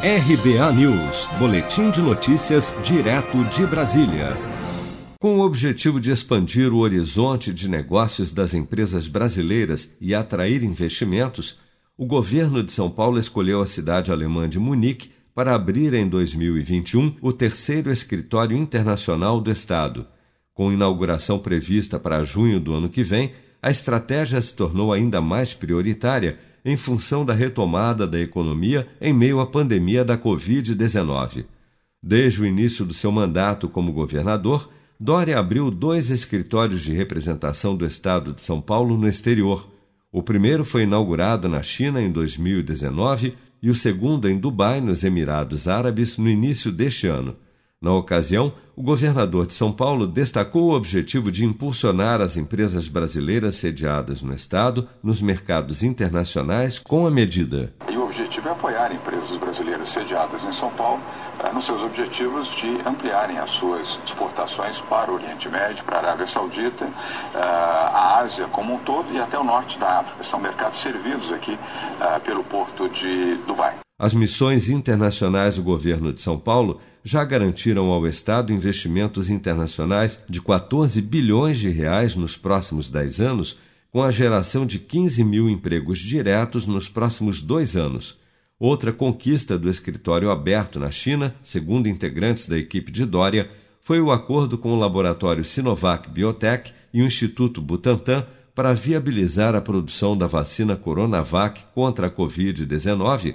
RBA News, Boletim de Notícias, direto de Brasília. Com o objetivo de expandir o horizonte de negócios das empresas brasileiras e atrair investimentos, o governo de São Paulo escolheu a cidade alemã de Munique para abrir em 2021 o terceiro escritório internacional do Estado. Com inauguração prevista para junho do ano que vem, a estratégia se tornou ainda mais prioritária em função da retomada da economia em meio à pandemia da Covid-19. Desde o início do seu mandato como governador, Dória abriu dois escritórios de representação do Estado de São Paulo no exterior. O primeiro foi inaugurado na China em 2019 e o segundo em Dubai, nos Emirados Árabes, no início deste ano. Na ocasião, o governador de São Paulo destacou o objetivo de impulsionar as empresas brasileiras sediadas no Estado nos mercados internacionais com a medida. E o objetivo é apoiar empresas brasileiras sediadas em São Paulo eh, nos seus objetivos de ampliarem as suas exportações para o Oriente Médio, para a Arábia Saudita, eh, a Ásia como um todo e até o norte da África. São mercados servidos aqui eh, pelo porto de Dubai. As missões internacionais do governo de São Paulo já garantiram ao Estado investimentos internacionais de 14 bilhões de reais nos próximos 10 anos, com a geração de 15 mil empregos diretos nos próximos dois anos. Outra conquista do escritório aberto na China, segundo integrantes da equipe de Dória, foi o acordo com o laboratório Sinovac Biotech e o Instituto Butantan para viabilizar a produção da vacina Coronavac contra a Covid-19